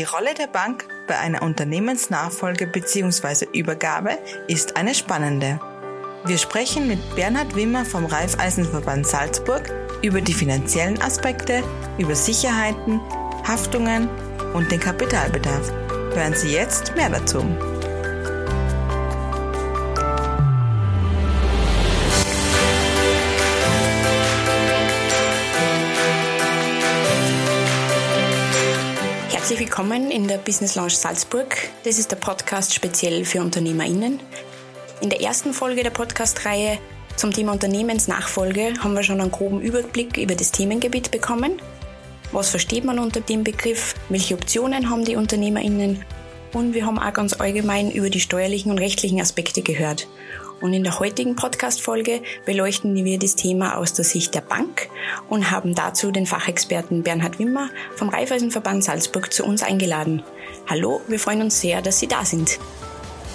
Die Rolle der Bank bei einer Unternehmensnachfolge bzw. Übergabe ist eine spannende. Wir sprechen mit Bernhard Wimmer vom Raiffeisenverband Salzburg über die finanziellen Aspekte, über Sicherheiten, Haftungen und den Kapitalbedarf. Hören Sie jetzt mehr dazu. Herzlich willkommen in der Business Lounge Salzburg. Das ist der Podcast speziell für UnternehmerInnen. In der ersten Folge der Podcast-Reihe zum Thema Unternehmensnachfolge haben wir schon einen groben Überblick über das Themengebiet bekommen. Was versteht man unter dem Begriff? Welche Optionen haben die UnternehmerInnen? Und wir haben auch ganz allgemein über die steuerlichen und rechtlichen Aspekte gehört. Und in der heutigen Podcast-Folge beleuchten wir das Thema aus der Sicht der Bank und haben dazu den Fachexperten Bernhard Wimmer vom Raiffeisenverband Salzburg zu uns eingeladen. Hallo, wir freuen uns sehr, dass Sie da sind.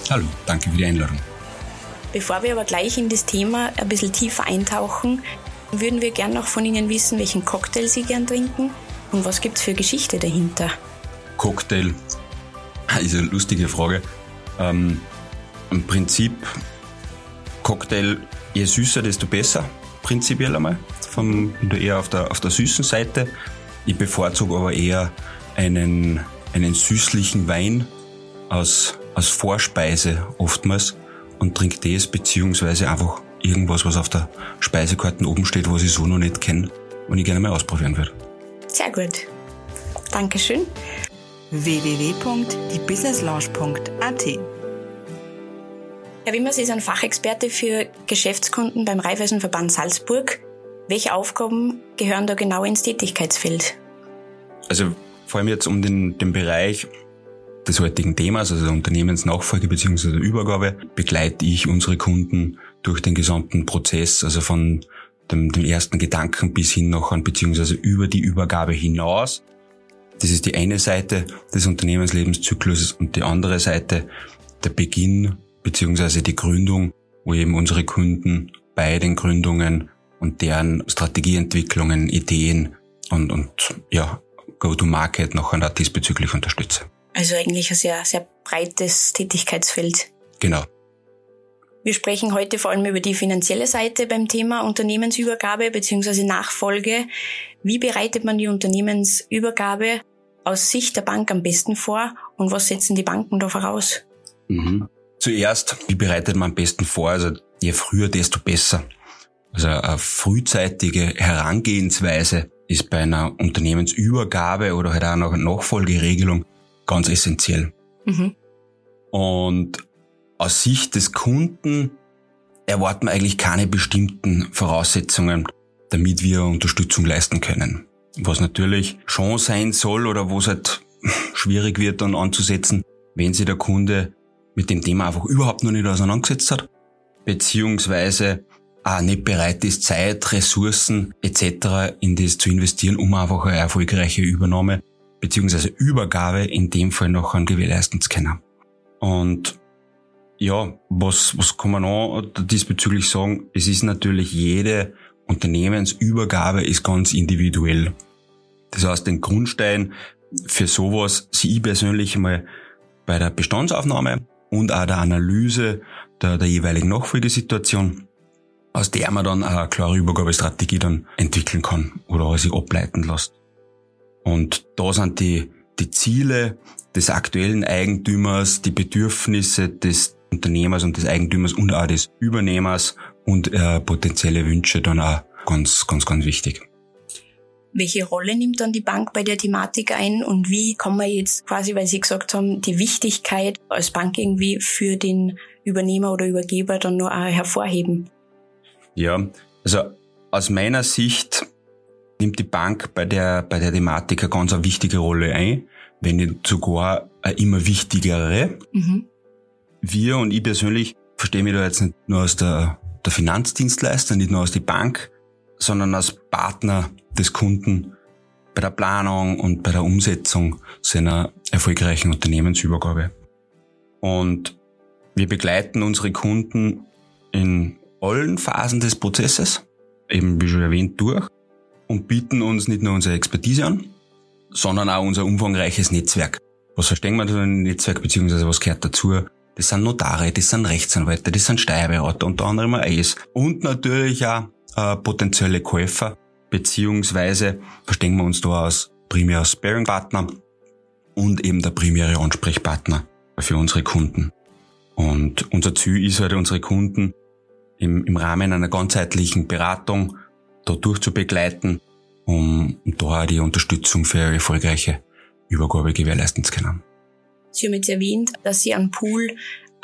Hallo, danke für die Einladung. Bevor wir aber gleich in das Thema ein bisschen tiefer eintauchen, würden wir gern noch von Ihnen wissen, welchen Cocktail Sie gern trinken und was gibt es für Geschichte dahinter. Cocktail ist eine lustige Frage. Ähm, Im Prinzip Cocktail, je süßer, desto besser, prinzipiell einmal. Vom, bin da eher auf der, auf der süßen Seite. Ich bevorzuge aber eher einen, einen süßlichen Wein aus, aus Vorspeise oftmals und trinke das, beziehungsweise einfach irgendwas, was auf der Speisekarte oben steht, was ich so noch nicht kenne und ich gerne mal ausprobieren würde. Sehr gut. Dankeschön. www.diebusinesslounge.at Herr Wimmers ist ein Fachexperte für Geschäftskunden beim Raiffeisenverband Salzburg. Welche Aufgaben gehören da genau ins Tätigkeitsfeld? Also vor allem jetzt um den, den Bereich des heutigen Themas, also Unternehmensnachfolge bzw. Übergabe, begleite ich unsere Kunden durch den gesamten Prozess, also von dem, dem ersten Gedanken bis hin noch an, beziehungsweise über die Übergabe hinaus. Das ist die eine Seite des Unternehmenslebenszyklus und die andere Seite der Beginn beziehungsweise die Gründung, wo eben unsere Kunden bei den Gründungen und deren Strategieentwicklungen, Ideen und, und ja, Go-to-Market noch einmal diesbezüglich unterstütze. Also eigentlich ein sehr, sehr breites Tätigkeitsfeld. Genau. Wir sprechen heute vor allem über die finanzielle Seite beim Thema Unternehmensübergabe bzw. Nachfolge. Wie bereitet man die Unternehmensübergabe aus Sicht der Bank am besten vor und was setzen die Banken da voraus? Mhm. Zuerst, wie bereitet man am besten vor? Also je früher, desto besser. Also eine frühzeitige Herangehensweise ist bei einer Unternehmensübergabe oder halt auch einer Nachfolgeregelung ganz essentiell. Mhm. Und aus Sicht des Kunden erwarten wir eigentlich keine bestimmten Voraussetzungen, damit wir Unterstützung leisten können. Was natürlich schon sein soll oder wo es halt schwierig wird dann anzusetzen, wenn sich der Kunde mit dem Thema einfach überhaupt noch nicht auseinandergesetzt hat, beziehungsweise auch nicht bereit ist, Zeit, Ressourcen etc. in das zu investieren, um einfach eine erfolgreiche Übernahme beziehungsweise Übergabe in dem Fall noch an gewährleisten zu können. Und ja, was, was kann man noch diesbezüglich sagen? Es ist natürlich jede Unternehmensübergabe ist ganz individuell. Das heißt, den Grundstein für sowas sehe ich persönlich mal bei der Bestandsaufnahme und auch der Analyse der, der jeweiligen Nachfolgesituation, aus der man dann eine klare Übergabestrategie dann entwickeln kann oder sich ableiten lässt. Und da sind die, die Ziele des aktuellen Eigentümers, die Bedürfnisse des Unternehmers und des Eigentümers und auch des Übernehmers und äh, potenzielle Wünsche dann auch ganz, ganz, ganz wichtig. Welche Rolle nimmt dann die Bank bei der Thematik ein und wie kann man jetzt quasi, weil Sie gesagt haben, die Wichtigkeit als Bank irgendwie für den Übernehmer oder Übergeber dann nur hervorheben? Ja, also aus meiner Sicht nimmt die Bank bei der, bei der Thematik eine ganz eine wichtige Rolle ein, wenn nicht sogar eine immer wichtigere. Mhm. Wir und ich persönlich verstehe mich da jetzt nicht nur aus der, der Finanzdienstleister, nicht nur aus der Bank, sondern als Partner des Kunden bei der Planung und bei der Umsetzung seiner erfolgreichen Unternehmensübergabe. Und wir begleiten unsere Kunden in allen Phasen des Prozesses, eben wie schon erwähnt, durch und bieten uns nicht nur unsere Expertise an, sondern auch unser umfangreiches Netzwerk Was verstehen wir einem Netzwerk, beziehungsweise was gehört dazu? Das sind Notare, das sind Rechtsanwälte, das sind Steuerberater, unter anderem AES. Und natürlich auch äh, potenzielle Käufer, beziehungsweise verstehen wir uns da als primär als Sparing-Partner und eben der primäre Ansprechpartner für unsere Kunden. Und unser Ziel ist halt, unsere Kunden im, im Rahmen einer ganzheitlichen Beratung da durchzubegleiten, um, um da die Unterstützung für eine erfolgreiche Übergabe gewährleisten zu können. Sie haben jetzt erwähnt, dass Sie einen Pool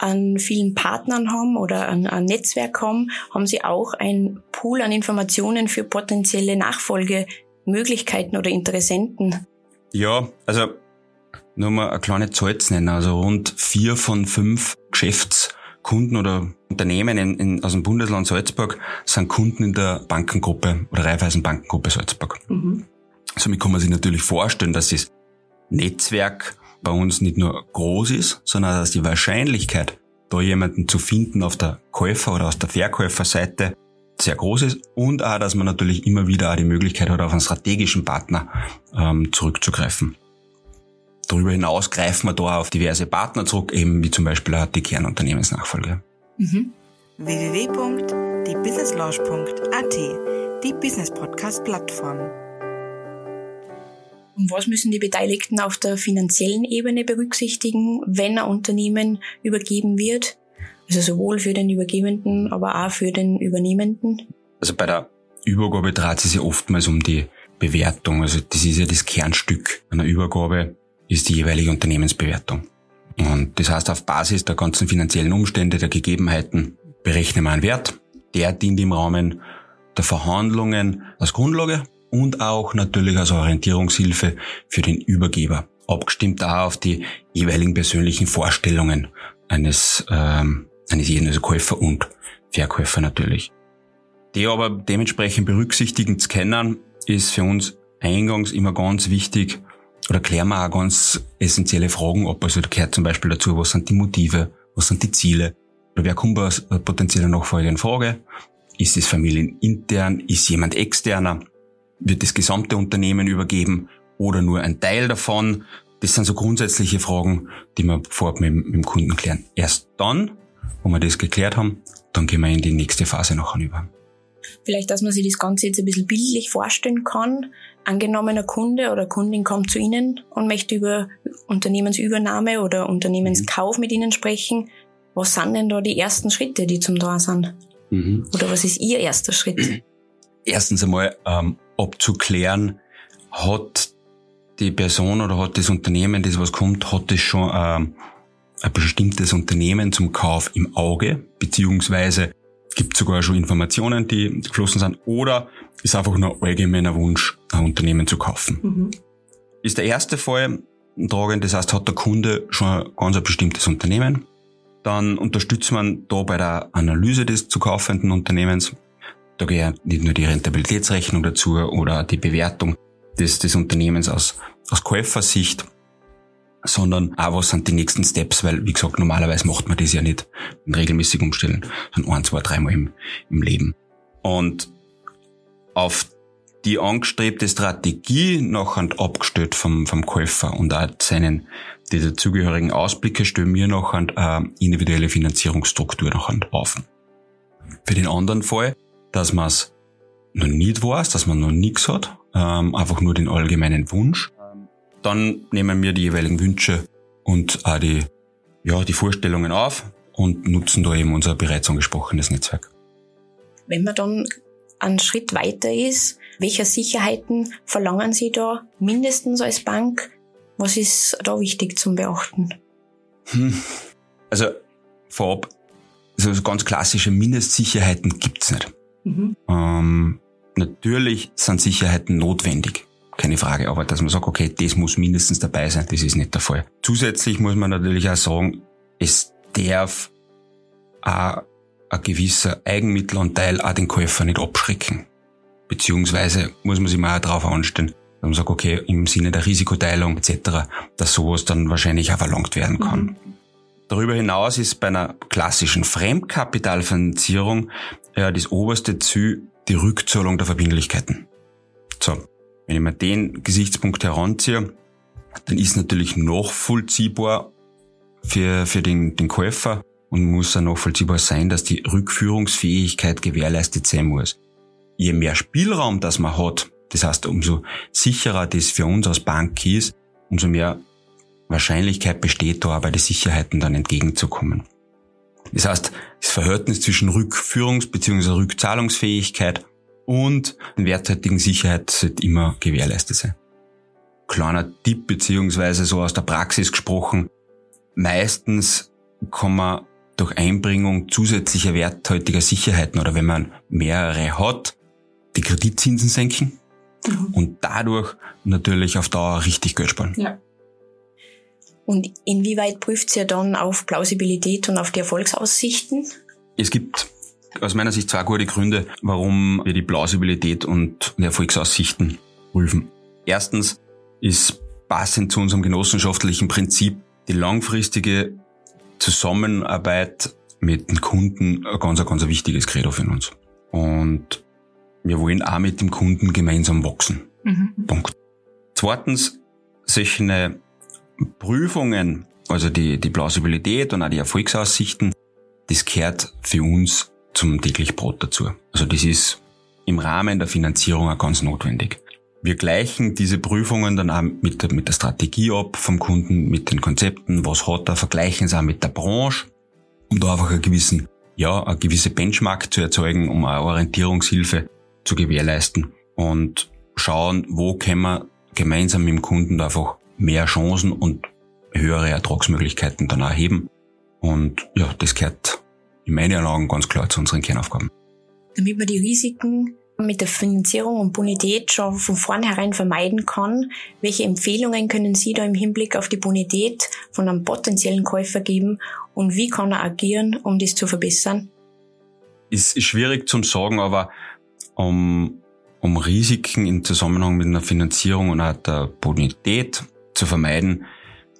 an vielen Partnern haben oder ein, ein Netzwerk haben. Haben Sie auch ein Pool an Informationen für potenzielle Nachfolgemöglichkeiten oder Interessenten? Ja, also nur mal eine kleine Zahl zu nennen. Also rund vier von fünf Geschäftskunden oder Unternehmen in, in, aus dem Bundesland Salzburg sind Kunden in der Bankengruppe oder Raiffeisen Bankengruppe Salzburg. Mhm. Somit kann man sich natürlich vorstellen, dass das Netzwerk bei uns nicht nur groß ist, sondern dass die Wahrscheinlichkeit, da jemanden zu finden auf der Käufer- oder aus der Verkäuferseite sehr groß ist und auch, dass man natürlich immer wieder auch die Möglichkeit hat, auf einen strategischen Partner ähm, zurückzugreifen. Darüber hinaus greifen wir da auf diverse Partner zurück, eben wie zum Beispiel auch die Kernunternehmensnachfolge. Mhm. www.diebusinesslaunch.at Die Business Podcast Plattform. Und was müssen die Beteiligten auf der finanziellen Ebene berücksichtigen, wenn ein Unternehmen übergeben wird? Also sowohl für den Übergebenden, aber auch für den Übernehmenden? Also bei der Übergabe dreht es sich oftmals um die Bewertung. Also das ist ja das Kernstück einer Übergabe ist die jeweilige Unternehmensbewertung. Und das heißt, auf Basis der ganzen finanziellen Umstände, der Gegebenheiten berechnen wir einen Wert. Der dient im Rahmen der Verhandlungen als Grundlage und auch natürlich als Orientierungshilfe für den Übergeber. Abgestimmt auch auf die jeweiligen persönlichen Vorstellungen eines, ähm, eines jeden, also Käufer und Verkäufer natürlich. Die aber dementsprechend berücksichtigen zu kennen, ist für uns eingangs immer ganz wichtig, oder klären wir auch ganz essentielle Fragen ab. Also da gehört zum Beispiel dazu, was sind die Motive, was sind die Ziele, oder wer kommt als potenzieller Nachfolger in Frage? Ist es familienintern? Ist jemand externer? Wird das gesamte Unternehmen übergeben oder nur ein Teil davon? Das sind so grundsätzliche Fragen, die wir vorab mit, mit dem Kunden klären. Erst dann, wo wir das geklärt haben, dann gehen wir in die nächste Phase nachher über. Vielleicht, dass man sich das Ganze jetzt ein bisschen bildlich vorstellen kann. Angenommener Kunde oder Kundin kommt zu Ihnen und möchte über Unternehmensübernahme oder Unternehmenskauf mit Ihnen sprechen. Was sind denn da die ersten Schritte, die zum da sind? Mhm. Oder was ist Ihr erster Schritt? Erstens einmal ähm, abzuklären, hat die Person oder hat das Unternehmen, das was kommt, hat das schon ähm, ein bestimmtes Unternehmen zum Kauf im Auge, beziehungsweise gibt sogar schon Informationen, die geflossen sind, oder ist einfach nur allgemeiner Wunsch, ein Unternehmen zu kaufen. Mhm. Ist der erste Fall tragend, das heißt, hat der Kunde schon ein ganz ein bestimmtes Unternehmen, dann unterstützt man da bei der Analyse des zu kaufenden Unternehmens. Da gehört nicht nur die Rentabilitätsrechnung dazu oder die Bewertung des, des Unternehmens aus, aus Käufersicht, sondern auch was sind die nächsten Steps, weil, wie gesagt, normalerweise macht man das ja nicht in regelmäßigen Umstellen, sondern ein, zwei, dreimal im, im Leben. Und auf die angestrebte Strategie nachher abgestellt vom, vom Käufer und auch seinen, die dazugehörigen Ausblicke stellen wir nachher eine individuelle Finanzierungsstruktur nachher auf. Für den anderen Fall, dass man es noch nicht weiß, dass man noch nichts hat, ähm, einfach nur den allgemeinen Wunsch, dann nehmen wir die jeweiligen Wünsche und auch die, ja, die Vorstellungen auf und nutzen da eben unser bereits angesprochenes Netzwerk. Wenn man dann einen Schritt weiter ist, welche Sicherheiten verlangen Sie da mindestens als Bank? Was ist da wichtig zum Beachten? Hm. Also vorab, also ganz klassische Mindestsicherheiten gibt's nicht. Mhm. Ähm, natürlich sind Sicherheiten notwendig keine Frage. Aber dass man sagt, okay, das muss mindestens dabei sein, das ist nicht der Fall. Zusätzlich muss man natürlich auch sagen, es darf auch ein gewisser Eigenmittelanteil auch den Käufer nicht abschrecken. Beziehungsweise muss man sich mal auch darauf anstellen, dass man sagt, okay, im Sinne der Risikoteilung etc., dass sowas dann wahrscheinlich auch verlangt werden kann. Mhm. Darüber hinaus ist bei einer klassischen Fremdkapitalfinanzierung ja das oberste Ziel die Rückzahlung der Verbindlichkeiten. So, wenn ich mir den Gesichtspunkt heranziehe, dann ist natürlich nachvollziehbar für, für den, den Käufer und muss auch nachvollziehbar sein, dass die Rückführungsfähigkeit gewährleistet sein muss. Je mehr Spielraum das man hat, das heißt, umso sicherer das für uns als Bank ist, umso mehr Wahrscheinlichkeit besteht den Sicherheiten dann entgegenzukommen. Das heißt, das Verhältnis zwischen Rückführungs- bzw. Rückzahlungsfähigkeit und werthaltigen Sicherheit sollte immer gewährleistet sein. Kleiner Tipp beziehungsweise so aus der Praxis gesprochen, meistens kann man durch Einbringung zusätzlicher werthaltiger Sicherheiten oder wenn man mehrere hat, die Kreditzinsen senken mhm. und dadurch natürlich auf Dauer richtig Geld sparen. Ja. Und inwieweit prüft ihr dann auf Plausibilität und auf die Erfolgsaussichten? Es gibt aus meiner Sicht zwei gute Gründe, warum wir die Plausibilität und die Erfolgsaussichten prüfen. Erstens ist passend zu unserem genossenschaftlichen Prinzip die langfristige Zusammenarbeit mit den Kunden ein ganz, ganz wichtiges Credo für uns. Und wir wollen auch mit dem Kunden gemeinsam wachsen. Mhm. Punkt. Zweitens, solche Prüfungen, also die, die Plausibilität und auch die Erfolgsaussichten, das gehört für uns zum täglichen Brot dazu. Also das ist im Rahmen der Finanzierung auch ganz notwendig. Wir gleichen diese Prüfungen dann auch mit der, mit der Strategie ab vom Kunden, mit den Konzepten, was hat er, vergleichen sie auch mit der Branche, um da einfach einen gewissen, ja, eine gewisse Benchmark zu erzeugen, um eine Orientierungshilfe zu gewährleisten und schauen, wo können wir gemeinsam mit dem Kunden einfach mehr Chancen und höhere Ertragsmöglichkeiten dann erheben. Und ja, das gehört in meinen Augen ganz klar zu unseren Kernaufgaben. Damit man die Risiken mit der Finanzierung und Bonität schon von vornherein vermeiden kann, welche Empfehlungen können Sie da im Hinblick auf die Bonität von einem potenziellen Käufer geben und wie kann er agieren, um das zu verbessern? Ist schwierig zum sagen, aber um, um Risiken im Zusammenhang mit einer Finanzierung und auch der Bonität zu vermeiden,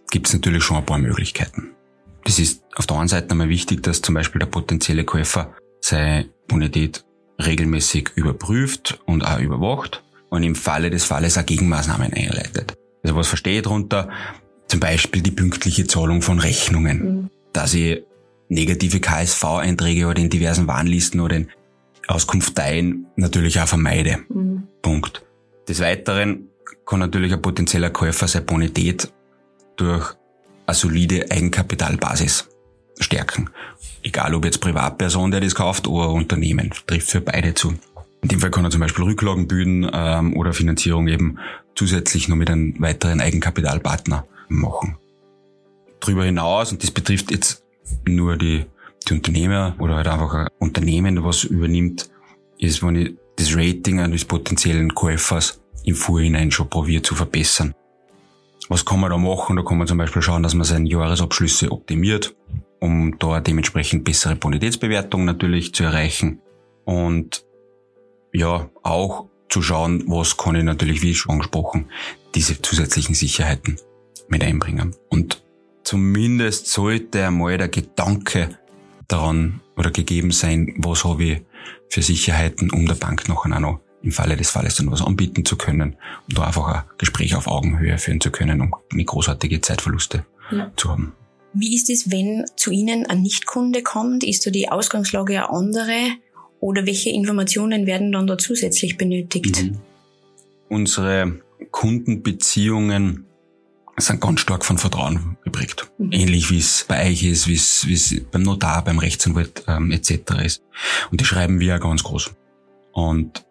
gibt es natürlich schon ein paar Möglichkeiten. Das ist auf der einen Seite einmal wichtig, dass zum Beispiel der potenzielle Käufer seine Bonität regelmäßig überprüft und auch überwacht und im Falle des Falles auch Gegenmaßnahmen einleitet. Also was verstehe ich darunter? Zum Beispiel die pünktliche Zahlung von Rechnungen, mhm. dass ich negative KSV-Einträge oder in diversen Warnlisten oder in Auskunfteien natürlich auch vermeide. Mhm. Punkt. Des Weiteren kann natürlich ein potenzieller Käufer seine Bonität durch eine solide Eigenkapitalbasis stärken. Egal ob jetzt Privatperson, der das kauft, oder Unternehmen, trifft für beide zu. In dem Fall kann er zum Beispiel Rücklagen bilden ähm, oder Finanzierung eben zusätzlich noch mit einem weiteren Eigenkapitalpartner machen. Darüber hinaus, und das betrifft jetzt nur die, die Unternehmer oder halt einfach ein Unternehmen, was übernimmt, ist, wenn ich das Rating eines potenziellen Käufers im Vorhinein schon probiert zu verbessern. Was kann man da machen? Da kann man zum Beispiel schauen, dass man seine Jahresabschlüsse optimiert, um da dementsprechend bessere Bonitätsbewertungen natürlich zu erreichen. Und ja, auch zu schauen, was kann ich natürlich, wie schon angesprochen, diese zusätzlichen Sicherheiten mit einbringen. Und zumindest sollte einmal der Gedanke daran oder gegeben sein, was habe ich für Sicherheiten, um der Bank nachher auch noch im Falle des Falles dann was anbieten zu können und da einfach ein Gespräch auf Augenhöhe führen zu können, um nicht großartige Zeitverluste ja. zu haben. Wie ist es, wenn zu Ihnen ein Nichtkunde kommt? Ist da die Ausgangslage eine andere? Oder welche Informationen werden dann da zusätzlich benötigt? Mhm. Unsere Kundenbeziehungen sind ganz stark von Vertrauen geprägt. Mhm. Ähnlich wie es bei euch ist, wie es, wie es beim Notar, beim Rechtsanwalt ähm, etc. ist. Und die schreiben wir ja ganz groß. Und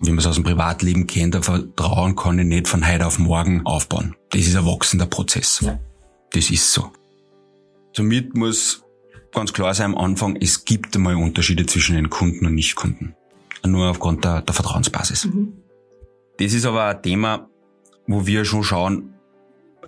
wie man es aus dem Privatleben kennt, ein Vertrauen kann ich nicht von heute auf morgen aufbauen. Das ist ein wachsender Prozess. Ja. Das ist so. Somit muss ganz klar sein am Anfang, es gibt einmal Unterschiede zwischen den Kunden und Nichtkunden. Nur aufgrund der, der Vertrauensbasis. Mhm. Das ist aber ein Thema, wo wir schon schauen,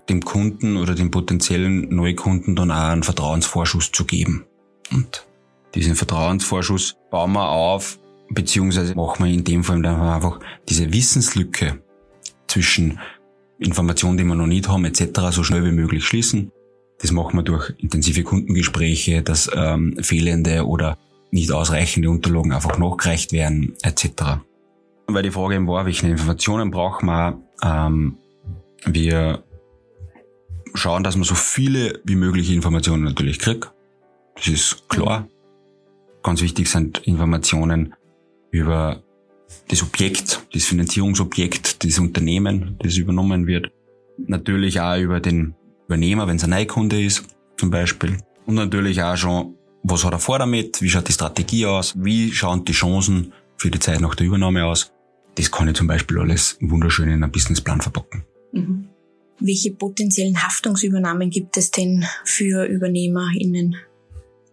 dem Kunden oder dem potenziellen Neukunden dann auch einen Vertrauensvorschuss zu geben. Und diesen Vertrauensvorschuss bauen wir auf beziehungsweise machen wir in dem Fall dann einfach diese Wissenslücke zwischen Informationen, die wir noch nicht haben, etc. so schnell wie möglich schließen. Das machen wir durch intensive Kundengespräche, dass ähm, fehlende oder nicht ausreichende Unterlagen einfach nachgereicht werden, etc. Weil die Frage eben war, welche Informationen brauchen wir, ähm, wir schauen, dass man so viele wie mögliche Informationen natürlich kriegt. Das ist klar. Ganz wichtig sind Informationen über das Objekt, das Finanzierungsobjekt, das Unternehmen, das übernommen wird. Natürlich auch über den Übernehmer, wenn es ein Neukunde ist, zum Beispiel. Und natürlich auch schon, was hat er vor damit, wie schaut die Strategie aus, wie schauen die Chancen für die Zeit nach der Übernahme aus. Das kann ich zum Beispiel alles wunderschön in einen Businessplan verpacken. Mhm. Welche potenziellen Haftungsübernahmen gibt es denn für UbernehmerInnen?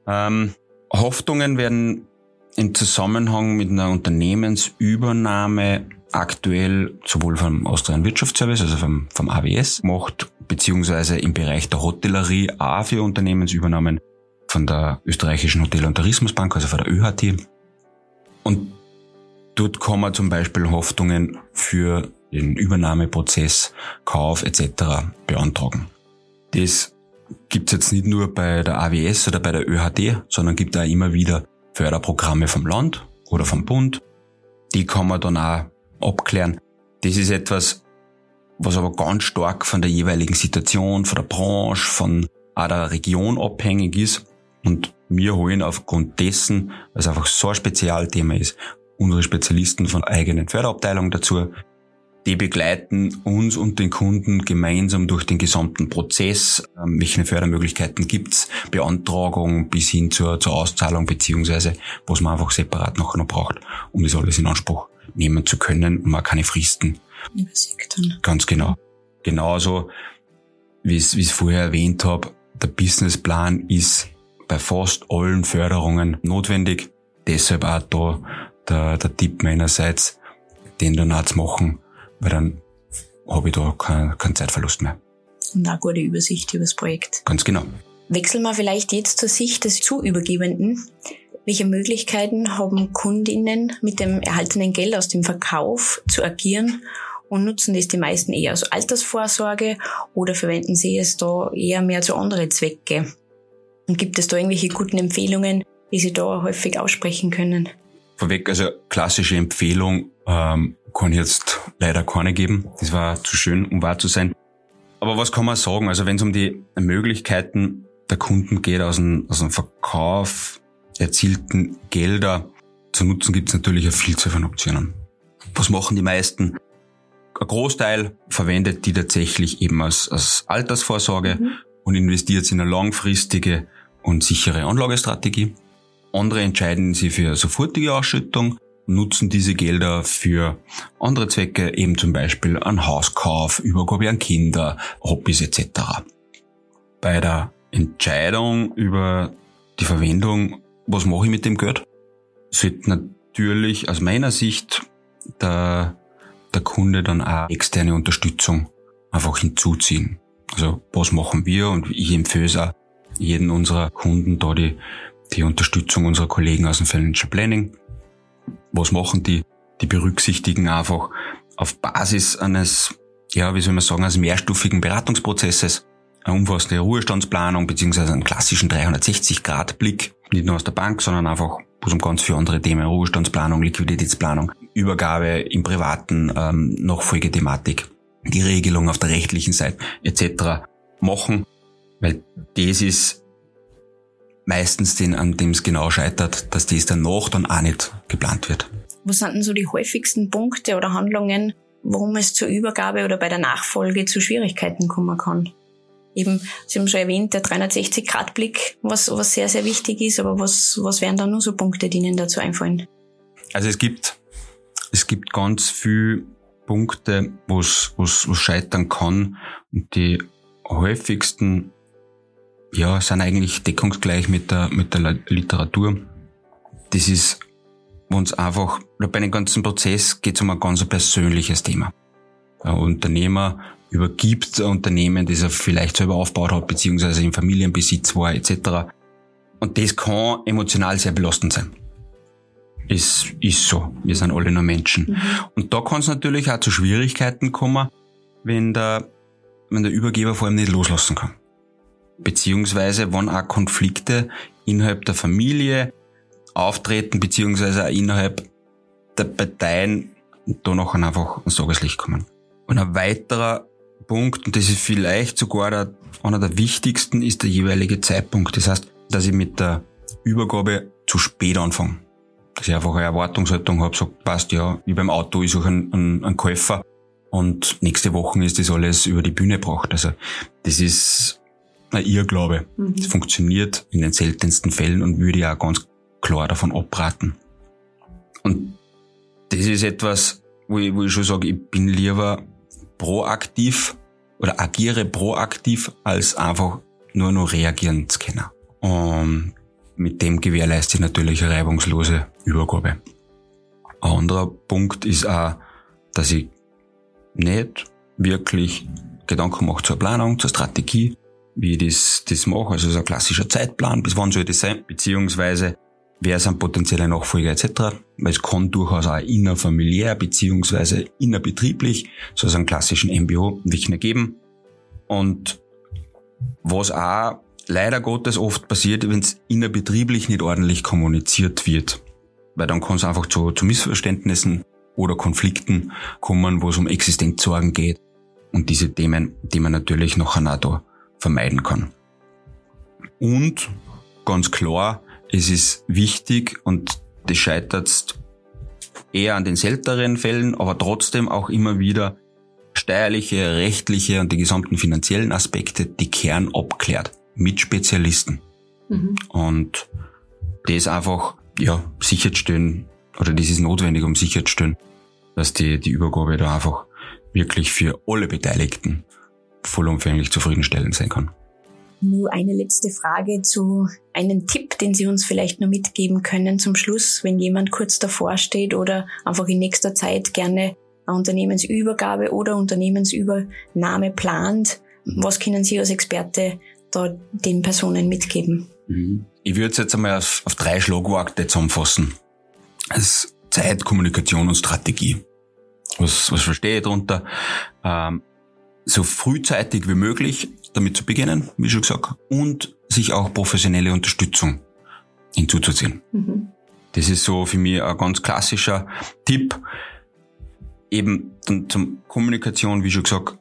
Ähm, Haftungen werden im Zusammenhang mit einer Unternehmensübernahme aktuell sowohl vom Austrian Wirtschaftsservice, also vom, vom AWS gemacht, beziehungsweise im Bereich der Hotellerie auch für Unternehmensübernahmen von der österreichischen Hotel- und Tourismusbank, also von der ÖHT. Und dort kann man zum Beispiel Haftungen für den Übernahmeprozess, Kauf etc. beantragen. Das gibt's jetzt nicht nur bei der AWS oder bei der ÖHT, sondern gibt auch immer wieder Förderprogramme vom Land oder vom Bund. Die kann man dann auch abklären. Das ist etwas, was aber ganz stark von der jeweiligen Situation, von der Branche, von auch der Region abhängig ist. Und wir holen aufgrund dessen, weil es einfach so ein Spezialthema ist, unsere Spezialisten von eigenen Förderabteilungen dazu, die begleiten uns und den Kunden gemeinsam durch den gesamten Prozess. Ähm, welche Fördermöglichkeiten gibt's? Beantragung bis hin zur, zur Auszahlung beziehungsweise was man einfach separat nachher noch braucht, um das alles in Anspruch nehmen zu können und man keine Fristen. Übersekten. Ganz genau. Genauso, wie ich es vorher erwähnt habe, der Businessplan ist bei fast allen Förderungen notwendig. Deshalb auch da der, der Tipp meinerseits, den dann auch zu machen, weil dann habe ich da keinen kein Zeitverlust mehr. Und auch gute Übersicht über das Projekt. Ganz genau. Wechseln wir vielleicht jetzt zur Sicht des Zuübergebenden. Welche Möglichkeiten haben Kundinnen mit dem erhaltenen Geld aus dem Verkauf zu agieren und nutzen das die meisten eher als Altersvorsorge oder verwenden sie es da eher mehr zu anderen Zwecke? Und gibt es da irgendwelche guten Empfehlungen, die Sie da häufig aussprechen können? Vorweg, also klassische Empfehlung ähm, kann ich jetzt leider keine geben. Das war zu schön, um wahr zu sein. Aber was kann man sagen? Also wenn es um die Möglichkeiten der Kunden geht, aus dem, aus dem Verkauf erzielten Gelder zu nutzen, gibt es natürlich eine Vielzahl von Optionen. Was machen die meisten? Ein Großteil verwendet die tatsächlich eben als, als Altersvorsorge mhm. und investiert in eine langfristige und sichere Anlagestrategie. Andere entscheiden sich für sofortige Ausschüttung, nutzen diese Gelder für andere Zwecke, eben zum Beispiel an Hauskauf, Übergabe an Kinder, Hobbys etc. Bei der Entscheidung über die Verwendung, was mache ich mit dem Geld, sollte natürlich aus meiner Sicht der, der Kunde dann auch externe Unterstützung einfach hinzuziehen. Also was machen wir und ich empfehle es auch jeden unserer Kunden da die die Unterstützung unserer Kollegen aus dem Financial Planning. Was machen die? Die berücksichtigen einfach auf Basis eines, ja, wie soll man sagen, eines mehrstufigen Beratungsprozesses eine umfassende Ruhestandsplanung beziehungsweise einen klassischen 360-Grad-Blick, nicht nur aus der Bank, sondern einfach wo es um ganz viele andere Themen, Ruhestandsplanung, Liquiditätsplanung, Übergabe im Privaten, ähm, Nachfolgethematik, die Regelung auf der rechtlichen Seite etc. machen, weil das ist meistens den, an dem es genau scheitert, dass das danach dann auch nicht geplant wird. Was sind denn so die häufigsten Punkte oder Handlungen, warum es zur Übergabe oder bei der Nachfolge zu Schwierigkeiten kommen kann? Eben, Sie haben schon erwähnt, der 360-Grad-Blick, was, was sehr, sehr wichtig ist, aber was, was wären da nur so Punkte, die Ihnen dazu einfallen? Also es gibt, es gibt ganz viele Punkte, wo es scheitern kann. Und die häufigsten ja, sind eigentlich deckungsgleich mit der, mit der Literatur. Das ist uns einfach, bei dem ganzen Prozess geht es um ein ganz persönliches Thema. Ein Unternehmer übergibt ein Unternehmen, das er vielleicht selber aufgebaut hat, beziehungsweise im Familienbesitz war, etc. Und das kann emotional sehr belastend sein. Es ist so. Wir sind alle nur Menschen. Mhm. Und da kann es natürlich auch zu Schwierigkeiten kommen, wenn der, wenn der Übergeber vor allem nicht loslassen kann beziehungsweise wann auch Konflikte innerhalb der Familie auftreten, beziehungsweise auch innerhalb der Parteien da noch einfach ans Tageslicht kommen. Und ein weiterer Punkt, und das ist vielleicht sogar der, einer der wichtigsten, ist der jeweilige Zeitpunkt. Das heißt, dass ich mit der Übergabe zu spät anfange. Dass ich einfach eine Erwartungshaltung habe, sage, passt ja, wie beim Auto, ich suche einen, einen, einen Käufer und nächste Woche ist das alles über die Bühne gebracht. Also das ist ein Irrglaube. Mhm. Das funktioniert in den seltensten Fällen und würde ja auch ganz klar davon abraten. Und das ist etwas, wo ich, wo ich schon sage, ich bin lieber proaktiv oder agiere proaktiv, als einfach nur noch reagieren zu können. Und mit dem gewährleiste ich natürlich eine reibungslose Übergabe. Ein anderer Punkt ist auch, dass ich nicht wirklich Gedanken mache zur Planung, zur Strategie, wie ich das, das mache. Also so ein klassischer Zeitplan, bis wann soll das sein, beziehungsweise wer sind potenzielle Nachfolger etc. Weil es kann durchaus auch innerfamiliär beziehungsweise innerbetrieblich, so einen klassischen MBO Wichner geben. Und was auch leider Gottes oft passiert, wenn es innerbetrieblich nicht ordentlich kommuniziert wird. Weil dann kann es einfach zu, zu Missverständnissen oder Konflikten kommen, wo es um Existenzsorgen geht. Und diese Themen, die man natürlich noch da vermeiden kann. Und ganz klar, es ist wichtig und das scheitert eher an den seltenen Fällen, aber trotzdem auch immer wieder steuerliche, rechtliche und die gesamten finanziellen Aspekte, die Kern abklärt mit Spezialisten. Mhm. Und das einfach, ja, sicherstellen, oder das ist notwendig, um sicherzustellen, dass die, die Übergabe da einfach wirklich für alle Beteiligten vollumfänglich zufriedenstellend sein kann. Nur eine letzte Frage zu einem Tipp, den Sie uns vielleicht nur mitgeben können zum Schluss, wenn jemand kurz davor steht oder einfach in nächster Zeit gerne eine Unternehmensübergabe oder Unternehmensübernahme plant. Was können Sie als Experte da den Personen mitgeben? Mhm. Ich würde es jetzt einmal auf, auf drei Schlagworte zusammenfassen. Das ist Zeit, Kommunikation und Strategie. Was, was verstehe ich darunter? Ähm, so frühzeitig wie möglich damit zu beginnen, wie schon gesagt, und sich auch professionelle Unterstützung hinzuzuziehen. Mhm. Das ist so für mich ein ganz klassischer Tipp. Eben dann zum Kommunikation, wie schon gesagt,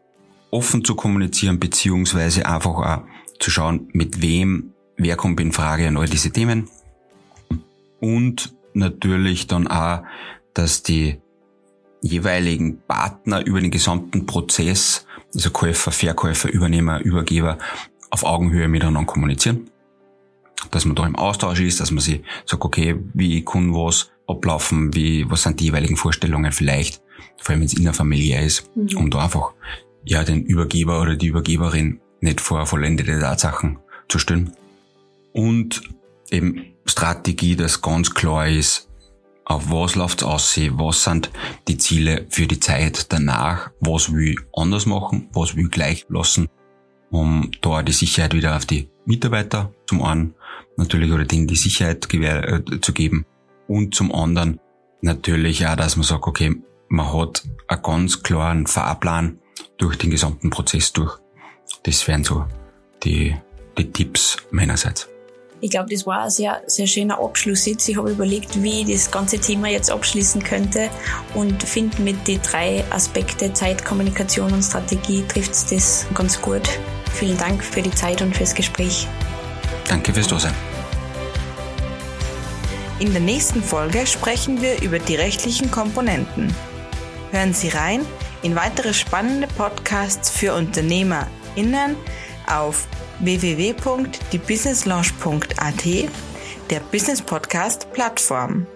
offen zu kommunizieren, beziehungsweise einfach auch zu schauen, mit wem, wer kommt in Frage an all diese Themen. Und natürlich dann auch, dass die jeweiligen Partner über den gesamten Prozess also Käufer, Verkäufer, Übernehmer, Übergeber auf Augenhöhe miteinander kommunizieren. Dass man da im Austausch ist, dass man sich sagt, okay, wie kann was ablaufen, wie, was sind die jeweiligen Vorstellungen vielleicht, vor allem wenn es innerfamiliär ist, mhm. um da einfach, ja, den Übergeber oder die Übergeberin nicht vor vollendete Tatsachen zu stellen. Und eben Strategie, dass ganz klar ist, auf was läuft's aus, was sind die Ziele für die Zeit danach, was will ich anders machen, was will ich gleich lassen, um da die Sicherheit wieder auf die Mitarbeiter zum einen natürlich oder denen die Sicherheit äh, zu geben und zum anderen natürlich auch, dass man sagt, okay, man hat einen ganz klaren Fahrplan durch den gesamten Prozess durch. Das wären so die, die Tipps meinerseits. Ich glaube, das war ein sehr, sehr schöner Abschluss jetzt. Ich habe überlegt, wie ich das ganze Thema jetzt abschließen könnte und finde mit den drei Aspekte Zeit, Kommunikation und Strategie trifft es das ganz gut. Vielen Dank für die Zeit und fürs Gespräch. Danke fürs Dasein. In der nächsten Folge sprechen wir über die rechtlichen Komponenten. Hören Sie rein in weitere spannende Podcasts für UnternehmerInnen auf www.diebusinesslaunch.at, der Business Podcast Plattform.